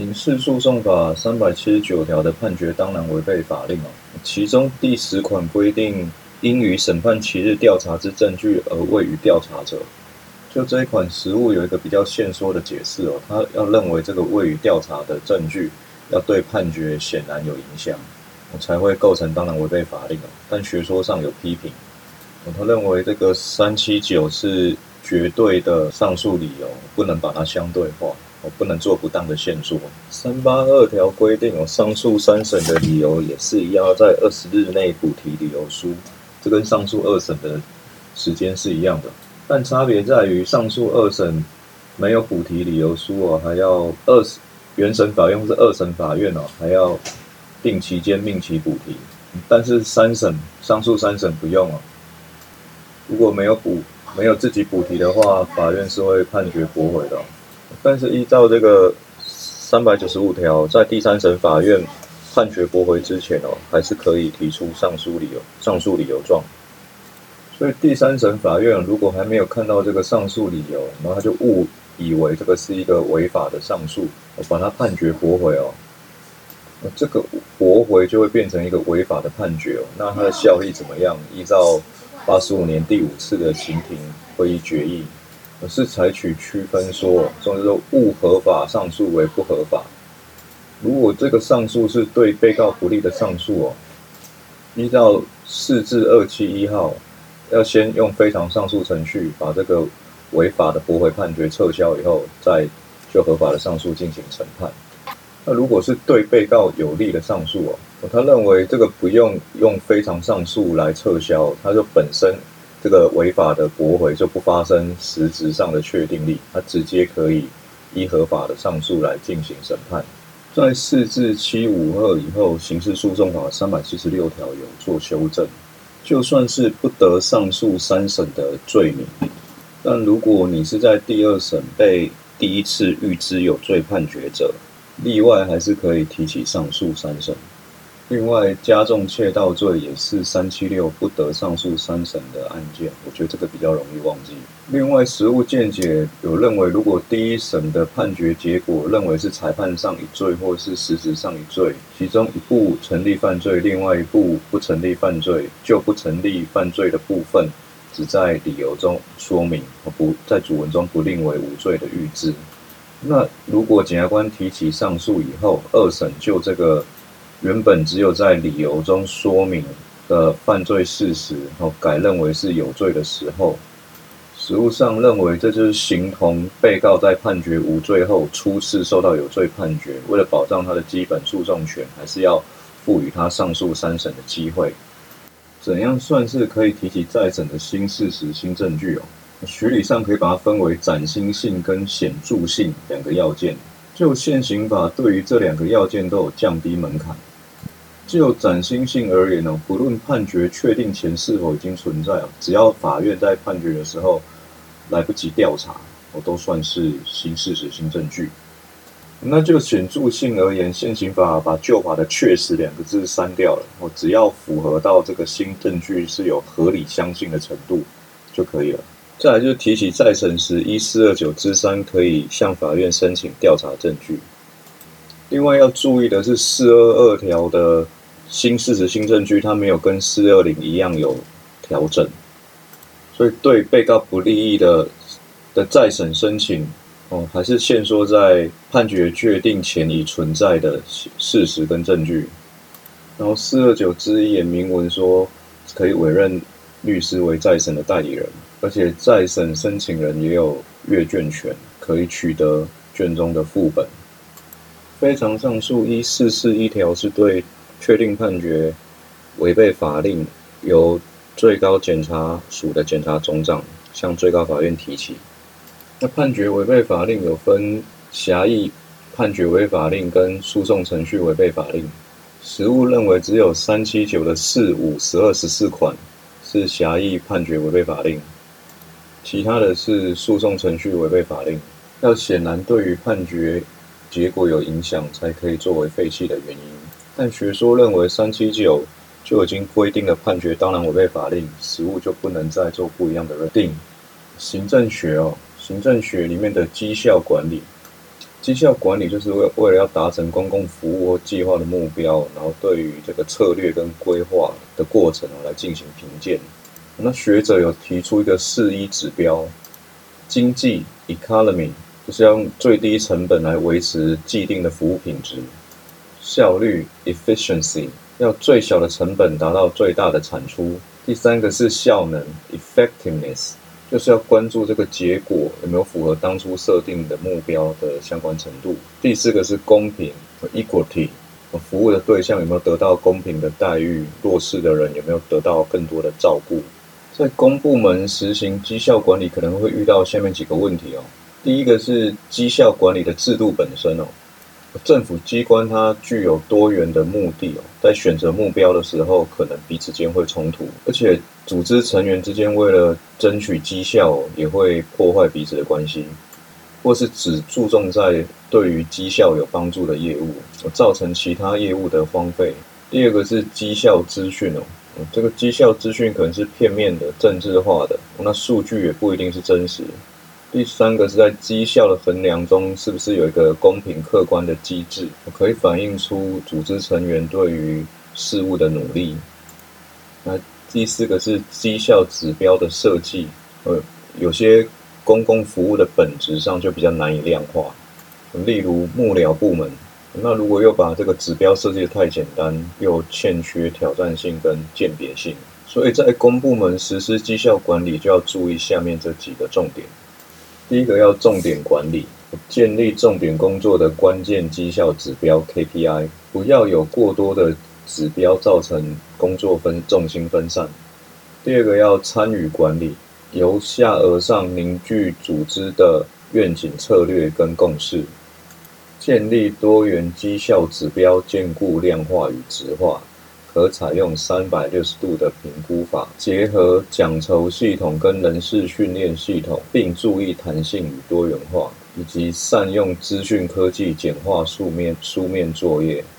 刑事诉讼法三百七十九条的判决当然违背法令哦。其中第十款规定，应于审判期日调查之证据而未予调查者，就这一款实务有一个比较限缩的解释哦。他要认为这个未予调查的证据要对判决显然有影响，才会构成当然违背法令哦。但学说上有批评，他认为这个三七九是绝对的上诉理由，不能把它相对化。我不能做不当的线索。三八二条规定，哦，上诉三审的理由也是一样，要在二十日内补提理由书，这跟上诉二审的时间是一样的。但差别在于，上诉二审没有补提理由书哦，还要二原审法院或是二审法院哦，还要定期间命其补提。但是三审上诉三审不用哦，如果没有补没有自己补提的话，法院是会判决驳回的。但是依照这个三百九十五条，在第三审法院判决驳回之前哦，还是可以提出上诉理由、上诉理由状。所以第三审法院如果还没有看到这个上诉理由，然后他就误以为这个是一个违法的上诉，我把它判决驳回哦，这个驳回就会变成一个违法的判决哦，那它的效力怎么样？依照八十五年第五次的刑庭会议决议。是采取区分说，总之说误合法上诉为不合法。如果这个上诉是对被告不利的上诉哦，依照四至二七一号，要先用非常上诉程序把这个违法的驳回判决撤销以后，再就合法的上诉进行审判。那如果是对被告有利的上诉哦，他认为这个不用用非常上诉来撤销，他就本身。这个违法的驳回就不发生实质上的确定力，它直接可以依合法的上诉来进行审判。在四至七五二以后，刑事诉讼法三百七十六条有做修正，就算是不得上诉三审的罪名，但如果你是在第二审被第一次预知有罪判决者，例外还是可以提起上诉三审。另外，加重窃盗罪也是三七六不得上诉三审的案件，我觉得这个比较容易忘记。另外，实务见解有认为，如果第一审的判决结果认为是裁判上一罪或是实质上一罪，其中一部成立犯罪，另外一部不成立犯罪，就不成立犯罪的部分，只在理由中说明，不在主文中不另为无罪的预知。那如果检察官提起上诉以后，二审就这个。原本只有在理由中说明的犯罪事实，后改认为是有罪的时候，实务上认为这就是形同被告在判决无罪后初次受到有罪判决，为了保障他的基本诉讼权，还是要赋予他上诉三审的机会。怎样算是可以提起再审的新事实、新证据哦？学理上可以把它分为崭新性跟显著性两个要件。就现行法对于这两个要件都有降低门槛。就崭新性而言呢，不论判决确定前是否已经存在只要法院在判决的时候来不及调查，我都算是新事实、新证据。那就显著性而言，现行法把旧法的“确实”两个字删掉了，我只要符合到这个新证据是有合理相信的程度就可以了。再来就提起再审时，一四二九之三可以向法院申请调查证据。另外要注意的是，四二二条的。新事实、新证据，它没有跟四二零一样有调整，所以对被告不利益的的再审申请，哦，还是限缩在判决确定前已存在的事实跟证据。然后四二九之一也明文说，可以委任律师为再审的代理人，而且再审申请人也有阅卷权，可以取得卷宗的副本。非常上诉一四四一条是对。确定判决违背法令，由最高检察署的检察总长向最高法院提起。那判决违背法令有分狭义判决违法令跟诉讼程序违背法令。实务认为只有三七九的四五十二十四款是狭义判决违背法令，其他的是诉讼程序违背法令。要显然对于判决结果有影响，才可以作为废弃的原因。但学说认为三七九就已经规定了判决当然违背法令，实务就不能再做不一样的认定。行政学哦，行政学里面的绩效管理，绩效管理就是为为了要达成公共服务或计划的目标，然后对于这个策略跟规划的过程来进行评鉴。那学者有提出一个四一指标，经济 （economy） 就是要用最低成本来维持既定的服务品质；效率 （efficiency） 要最小的成本达到最大的产出；第三个是效能 （effectiveness）。就是要关注这个结果有没有符合当初设定的目标的相关程度。第四个是公平 （equity），服务的对象有没有得到公平的待遇，弱势的人有没有得到更多的照顾。在公部门实行绩效管理，可能会遇到下面几个问题哦。第一个是绩效管理的制度本身哦。政府机关它具有多元的目的哦，在选择目标的时候，可能彼此间会冲突，而且组织成员之间为了争取绩效，也会破坏彼此的关系，或是只注重在对于绩效有帮助的业务，造成其他业务的荒废。第二个是绩效资讯哦，这个绩效资讯可能是片面的、政治化的，那数据也不一定是真实。第三个是在绩效的衡量中，是不是有一个公平客观的机制，可以反映出组织成员对于事务的努力？那第四个是绩效指标的设计，呃，有些公共服务的本质上就比较难以量化，例如幕僚部门，那如果又把这个指标设计的太简单，又欠缺挑战性跟鉴别性，所以在公部门实施绩效管理就要注意下面这几个重点。第一个要重点管理，建立重点工作的关键绩效指标 KPI，不要有过多的指标造成工作分重心分散。第二个要参与管理，由下而上凝聚组织的愿景、策略跟共识，建立多元绩效指标，兼顾量化与质化。可采用三百六十度的评估法，结合奖酬系统跟人事训练系统，并注意弹性与多元化，以及善用资讯科技简化书面书面作业。